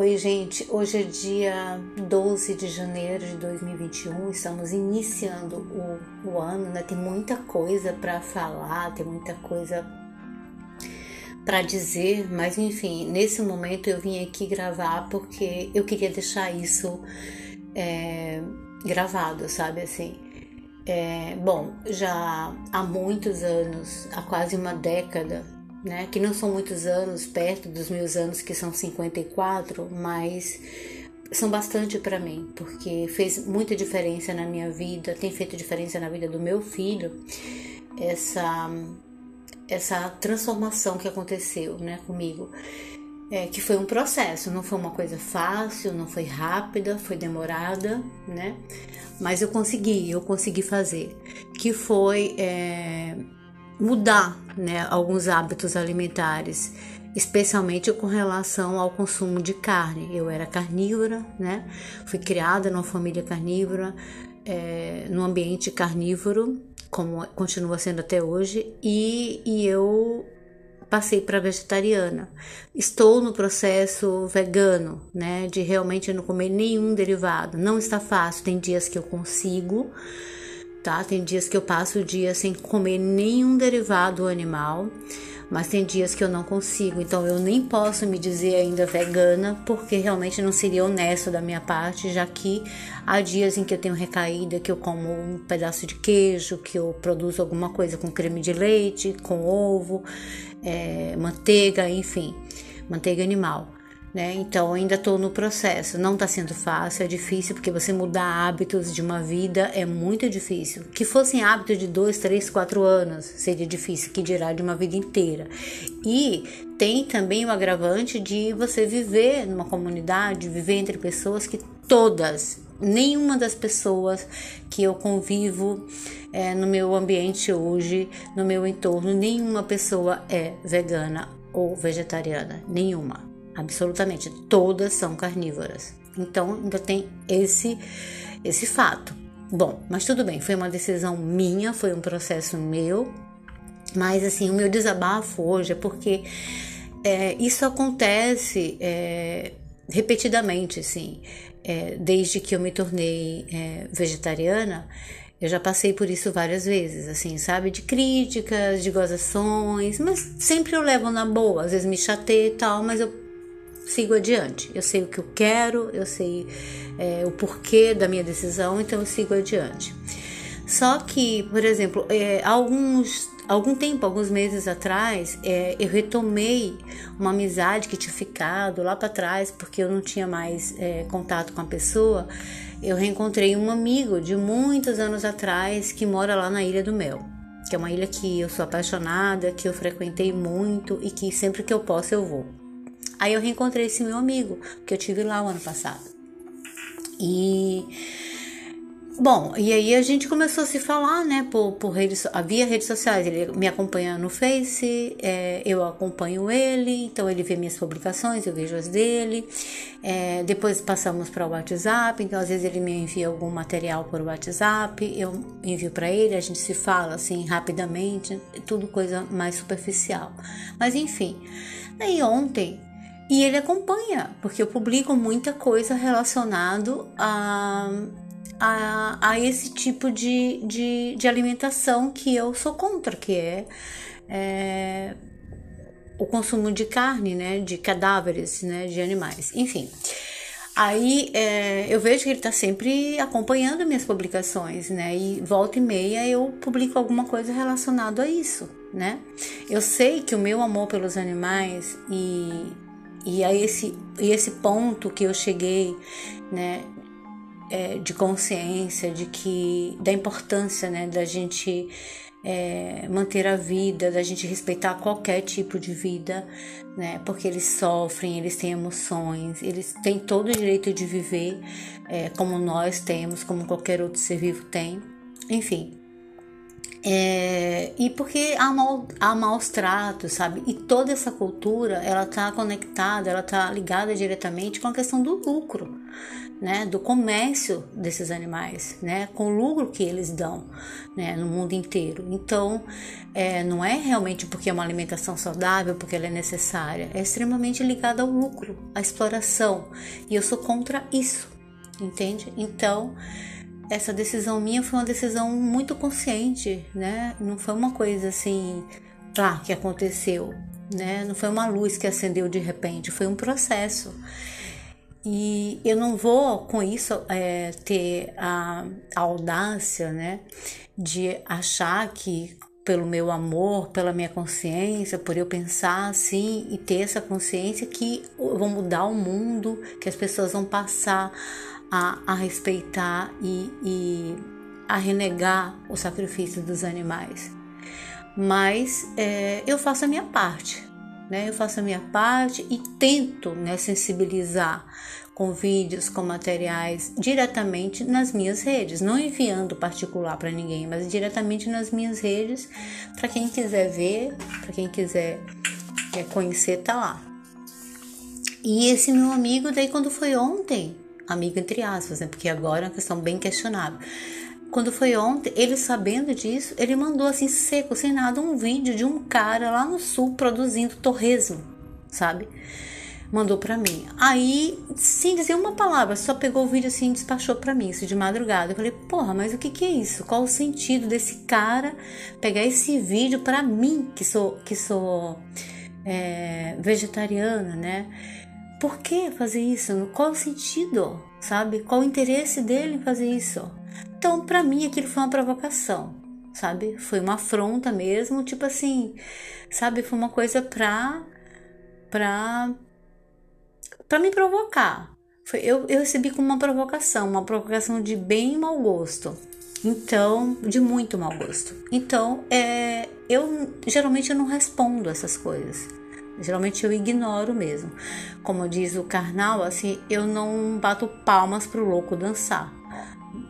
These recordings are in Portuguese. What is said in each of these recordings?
Oi, gente. Hoje é dia 12 de janeiro de 2021. Estamos iniciando o, o ano, né? Tem muita coisa para falar, tem muita coisa para dizer, mas enfim, nesse momento eu vim aqui gravar porque eu queria deixar isso é, gravado, sabe assim. É, bom, já há muitos anos, há quase uma década, né? Que não são muitos anos, perto dos meus anos, que são 54, mas são bastante para mim, porque fez muita diferença na minha vida, tem feito diferença na vida do meu filho, essa essa transformação que aconteceu, né, comigo. É, que foi um processo, não foi uma coisa fácil, não foi rápida, foi demorada, né? Mas eu consegui, eu consegui fazer. Que foi é, mudar né, alguns hábitos alimentares, especialmente com relação ao consumo de carne. Eu era carnívora, né? Fui criada numa família carnívora, é, num ambiente carnívoro, como continua sendo até hoje, e, e eu passei para vegetariana. Estou no processo vegano, né, de realmente não comer nenhum derivado. Não está fácil, tem dias que eu consigo, tá? Tem dias que eu passo o dia sem comer nenhum derivado animal, mas tem dias que eu não consigo. Então eu nem posso me dizer ainda vegana, porque realmente não seria honesto da minha parte, já que há dias em que eu tenho recaída, que eu como um pedaço de queijo, que eu produzo alguma coisa com creme de leite, com ovo, é, manteiga, enfim, manteiga animal né? Então ainda estou no processo. Não está sendo fácil, é difícil porque você mudar hábitos de uma vida é muito difícil. Que fossem hábitos de dois, três, quatro anos seria difícil, que dirá de uma vida inteira. E tem também o agravante de você viver numa comunidade, viver entre pessoas que todas, nenhuma das pessoas que eu convivo é, no meu ambiente hoje, no meu entorno, nenhuma pessoa é vegana ou vegetariana, nenhuma absolutamente todas são carnívoras. Então ainda tem esse esse fato. Bom, mas tudo bem, foi uma decisão minha, foi um processo meu. Mas assim, o meu desabafo hoje é porque é, isso acontece é, repetidamente, assim, é, desde que eu me tornei é, vegetariana. Eu já passei por isso várias vezes, assim, sabe? De críticas, de gozações, mas sempre eu levo na boa. Às vezes me chateia e tal, mas eu sigo adiante. Eu sei o que eu quero, eu sei é, o porquê da minha decisão, então eu sigo adiante. Só que, por exemplo, é, alguns algum tempo, alguns meses atrás, é, eu retomei uma amizade que tinha ficado lá para trás, porque eu não tinha mais é, contato com a pessoa. Eu reencontrei um amigo de muitos anos atrás que mora lá na Ilha do Mel, que é uma ilha que eu sou apaixonada, que eu frequentei muito e que sempre que eu posso eu vou. Aí eu reencontrei esse meu amigo, que eu tive lá o ano passado. E Bom, e aí a gente começou a se falar, né, por, por redes, via redes sociais. Ele me acompanha no Face, é, eu acompanho ele, então ele vê minhas publicações, eu vejo as dele. É, depois passamos para o WhatsApp, então às vezes ele me envia algum material por WhatsApp, eu envio para ele, a gente se fala assim rapidamente, tudo coisa mais superficial. Mas enfim, aí ontem e ele acompanha, porque eu publico muita coisa relacionado a, a, a esse tipo de, de, de, alimentação que eu sou contra, que é, é o consumo de carne, né, de cadáveres, né, de animais, enfim. Aí é, eu vejo que ele está sempre acompanhando minhas publicações, né? E volta e meia eu publico alguma coisa relacionada a isso, né? Eu sei que o meu amor pelos animais e e a esse, esse ponto que eu cheguei, né, é, de consciência de que da importância, né, da gente é, manter a vida, da gente respeitar qualquer tipo de vida, né? Porque eles sofrem, eles têm emoções, eles têm todo o direito de viver é, como nós temos, como qualquer outro ser vivo tem. Enfim, É, e porque há, mal, há maus tratos, sabe? E toda essa cultura, ela tá conectada, ela tá ligada diretamente com a questão do lucro, né? Do comércio desses animais, né? Com o lucro que eles dão, né? No mundo inteiro. Então, é, não é realmente porque é uma alimentação saudável, porque ela é necessária. É extremamente ligada ao lucro, à exploração. E eu sou contra isso, entende? Então essa decisão minha foi uma decisão muito consciente, né? Não foi uma coisa assim, lá que aconteceu, né? Não foi uma luz que acendeu de repente, foi um processo. E eu não vou com isso é, ter a, a audácia, né, de achar que pelo meu amor, pela minha consciência, por eu pensar assim e ter essa consciência que eu vou mudar o mundo, que as pessoas vão passar a, a respeitar e, e, a renegar o sacrifício dos animais. Mas é, eu faço a minha parte, né? Eu faço a minha parte e tento né, sensibilizar com vídeos, com materiais diretamente nas minhas redes, não enviando particular para ninguém, mas diretamente nas minhas redes para quem quiser ver, para quem quiser é, conhecer, tá lá. E esse meu amigo, daí quando foi ontem, amigo entre aspas, né? Porque agora é uma questão bem questionável. Quando foi ontem, ele sabendo disso, ele mandou assim seco, sem nada, um vídeo de um cara lá no sul produzindo torresmo, sabe? Mandou para mim. Aí, sem dizer uma palavra, só pegou o vídeo assim e despachou para mim, isso de madrugada. Eu falei, porra, mas o que que é isso? Qual o sentido desse cara pegar esse vídeo para mim, que sou, que sou é, vegetariana, né? Por que fazer isso? Qual o sentido? Sabe? Qual o interesse dele em fazer isso? Então, para mim, aquilo foi uma provocação, sabe? Foi uma afronta mesmo, tipo assim, sabe? Foi uma coisa pra. pra. pra me provocar. Foi, eu, eu recebi como uma provocação, uma provocação de bem mau gosto. Então, de muito mau gosto. Então, é, eu geralmente eu não respondo essas coisas. Geralmente eu ignoro mesmo. Como diz o carnal, assim, eu não bato palmas pro louco dançar.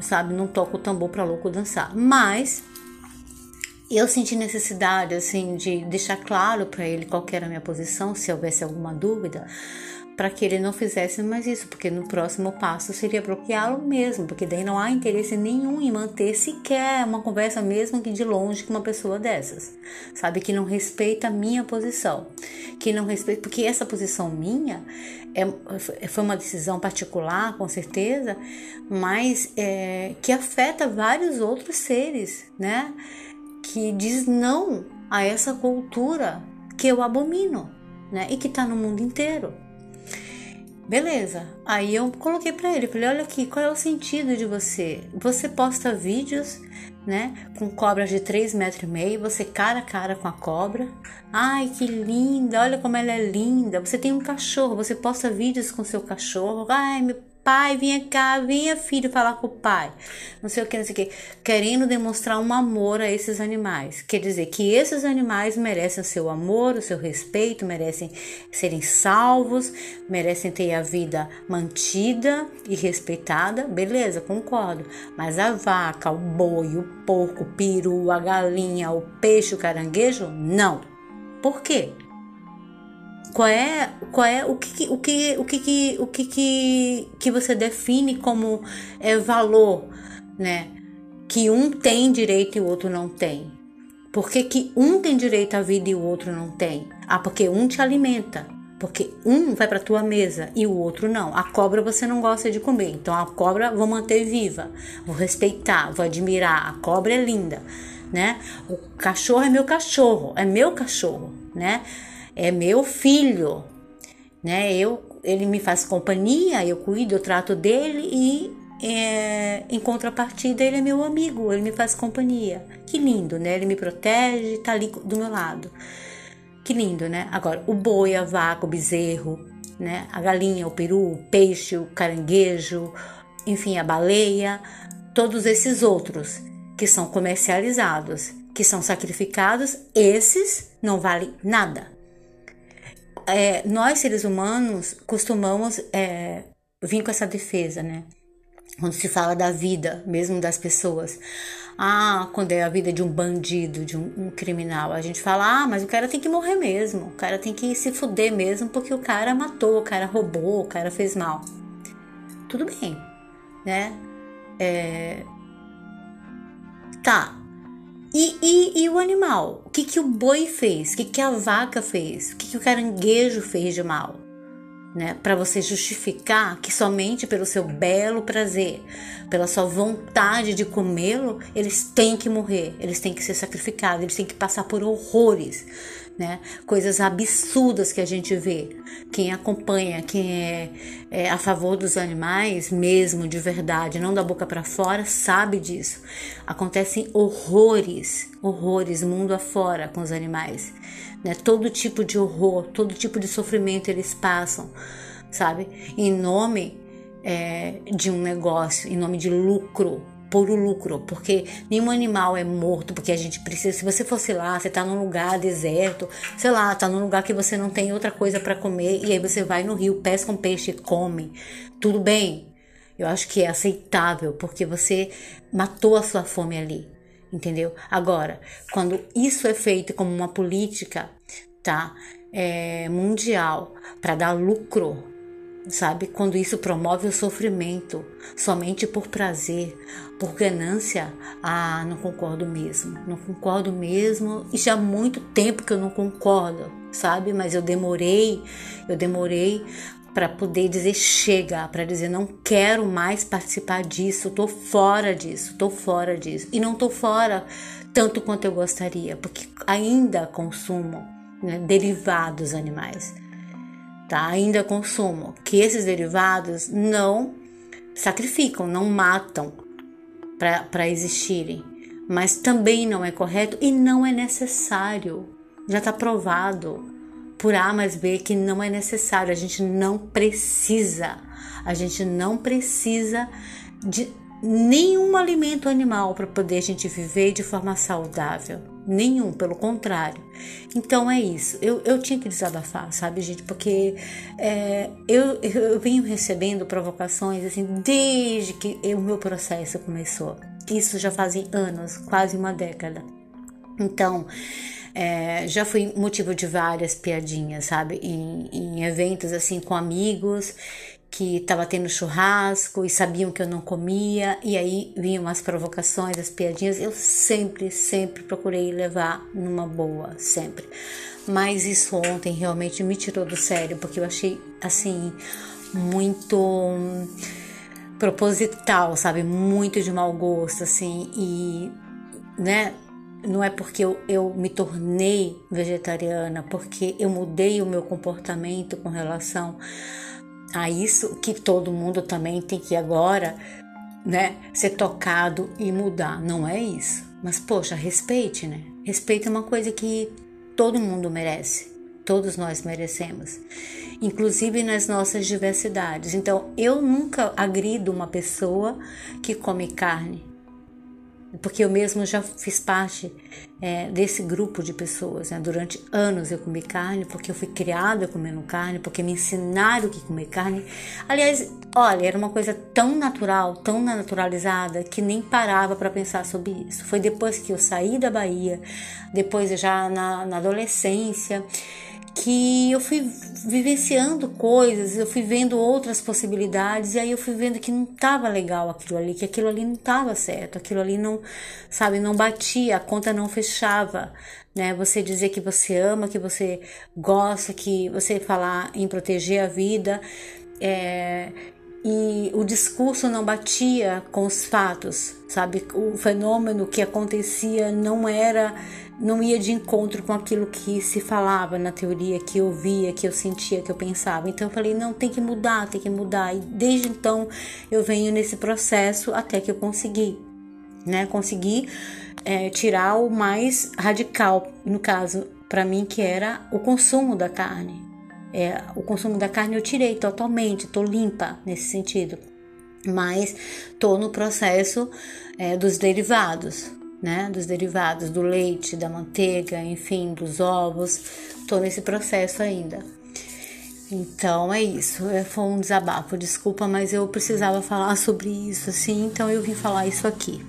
Sabe? Não toco o tambor para louco dançar. Mas eu senti necessidade assim de deixar claro para ele qual era a minha posição, se houvesse alguma dúvida para que ele não fizesse mais isso, porque no próximo passo seria bloqueá-lo mesmo, porque daí não há interesse nenhum em manter sequer uma conversa mesmo que de longe com uma pessoa dessas, sabe que não respeita a minha posição, que não respeita, porque essa posição minha é, foi uma decisão particular, com certeza, mas é, que afeta vários outros seres, né? Que diz não a essa cultura que eu abomino, né? E que está no mundo inteiro. Beleza. Aí eu coloquei para ele, falei: "Olha aqui, qual é o sentido de você? Você posta vídeos, né, com cobras de 3 metros e meio, você cara a cara com a cobra. Ai, que linda! Olha como ela é linda. Você tem um cachorro, você posta vídeos com seu cachorro. Ai, meu pai, vinha cá, vinha filho falar com o pai, não sei o que, não sei o que, querendo demonstrar um amor a esses animais. Quer dizer que esses animais merecem o seu amor, o seu respeito, merecem serem salvos, merecem ter a vida mantida e respeitada, beleza, concordo. Mas a vaca, o boi, o porco, o peru, a galinha, o peixe, o caranguejo, não. Por quê? Qual é, qual é o que o que o que o que que, que você define como é valor, né? Que um tem direito e o outro não tem. Por que, que um tem direito à vida e o outro não tem? Ah, porque um te alimenta. Porque um vai para tua mesa e o outro não. A cobra você não gosta de comer, então a cobra vou manter viva, vou respeitar, vou admirar. A cobra é linda, né? O cachorro é meu cachorro, é meu cachorro, né? É meu filho, né? Eu, ele me faz companhia, eu cuido, eu trato dele e é, em contrapartida ele é meu amigo, ele me faz companhia. Que lindo, né? Ele me protege, tá ali do meu lado. Que lindo, né? Agora, o boi, a vaca, o bezerro, né? A galinha, o peru, o peixe, o caranguejo, enfim, a baleia, todos esses outros que são comercializados, que são sacrificados, esses não valem nada é, nós seres humanos costumamos é, vir com essa defesa, né? Quando se fala da vida mesmo das pessoas. Ah, quando é a vida de um bandido, de um, um, criminal, a gente fala, ah, mas o cara tem que morrer mesmo, o cara tem que se fuder mesmo porque o cara matou, o cara roubou, o cara fez mal. Tudo bem, né? É... Tá. E, e, e o animal? O que, que o boi fez? O que, que a vaca fez? O que, que o caranguejo fez de mal? Né, para você justificar que somente pelo seu belo prazer, pela sua vontade de comê-lo, eles têm que morrer, eles têm que ser sacrificados, eles têm que passar por horrores, né? Coisas absurdas que a gente vê. Quem acompanha, quem é, é a favor dos animais, mesmo de verdade, não da boca para fora, sabe disso. Acontecem horrores, horrores mundo afora com os animais né? Todo tipo de horror, todo tipo de sofrimento eles passam, sabe? Em nome é, de um negócio, em nome de lucro, puro lucro, porque nenhum animal é morto, porque a gente precisa. Se você fosse lá, você tá num lugar deserto, sei lá, tá num lugar que você não tem outra coisa para comer, e aí você vai no rio, pesca um peixe e come, tudo bem. Eu acho que é aceitável, porque você matou a sua fome ali entendeu? Agora, quando isso é feito como uma política, tá, é, mundial para dar lucro, sabe? Quando isso promove o sofrimento somente por prazer, por ganância, ah, não concordo mesmo, não concordo mesmo e já há muito tempo que eu não concordo, sabe? Mas eu demorei, eu demorei para poder dizer chega, para dizer não quero mais participar disso, tô fora disso, tô fora disso. E não tô fora tanto quanto eu gostaria, porque ainda consumo né, derivados animais. Tá? Ainda consumo que esses derivados não sacrificam, não matam para existirem, mas também não é correto e não é necessário. Já está provado por A mais B que não é necessário, a gente não precisa, a gente não precisa de nenhum alimento animal para poder a gente viver de forma saudável. Nenhum, pelo contrário. Então é isso. Eu, eu tinha que desabafar, sabe, gente? Porque é, eu, eu venho recebendo provocações assim desde que o meu processo começou. Isso já fazem anos, quase uma década. Então, é, já fui motivo de várias piadinhas, sabe? Em, em eventos assim com amigos que estava tendo churrasco e sabiam que eu não comia, e aí vinham as provocações, as piadinhas. Eu sempre, sempre procurei levar numa boa, sempre. Mas isso ontem realmente me tirou do sério, porque eu achei assim muito proposital, sabe? Muito de mau gosto, assim, e né? Não é porque eu, eu me tornei vegetariana, porque eu mudei o meu comportamento com relação a isso que todo mundo também tem que agora, né, ser tocado e mudar. Não é isso. Mas poxa, respeite, né? Respeito é uma coisa que todo mundo merece. Todos nós merecemos, inclusive nas nossas diversidades. Então, eu nunca agrido uma pessoa que come carne, porque eu mesmo já fiz parte é, desse grupo de pessoas. Né? Durante anos eu comi carne, porque eu fui criada comendo carne, porque me ensinaram que comer carne. Aliás, olha, era uma coisa tão natural, tão naturalizada, que nem parava para pensar sobre isso. Foi depois que eu saí da Bahia, depois já na, na adolescência que eu fui vivenciando coisas, eu fui vendo outras possibilidades e aí eu fui vendo que não estava legal aquilo ali, que aquilo ali não estava certo, aquilo ali não, sabe, não batia, a conta não fechava, né? Você dizer que você ama, que você gosta, que você falar em proteger a vida, é, e o discurso não batia com os fatos, sabe? O fenômeno que acontecia não era não ia de encontro com aquilo que se falava na teoria, que eu via, que eu sentia, que eu pensava. Então eu falei, não, tem que mudar, tem que mudar. E desde então eu venho nesse processo até que eu consegui, né? Consegui é, tirar o mais radical, no caso, para mim, que era o consumo da carne. É, o consumo da carne eu tirei totalmente, tô limpa nesse sentido. Mas tô no processo é, dos derivados, né, dos derivados do leite, da manteiga, enfim, dos ovos. Estou nesse processo ainda. Então é isso. É, foi um desabafo, desculpa, mas eu precisava falar sobre isso, assim, então eu vim falar isso aqui.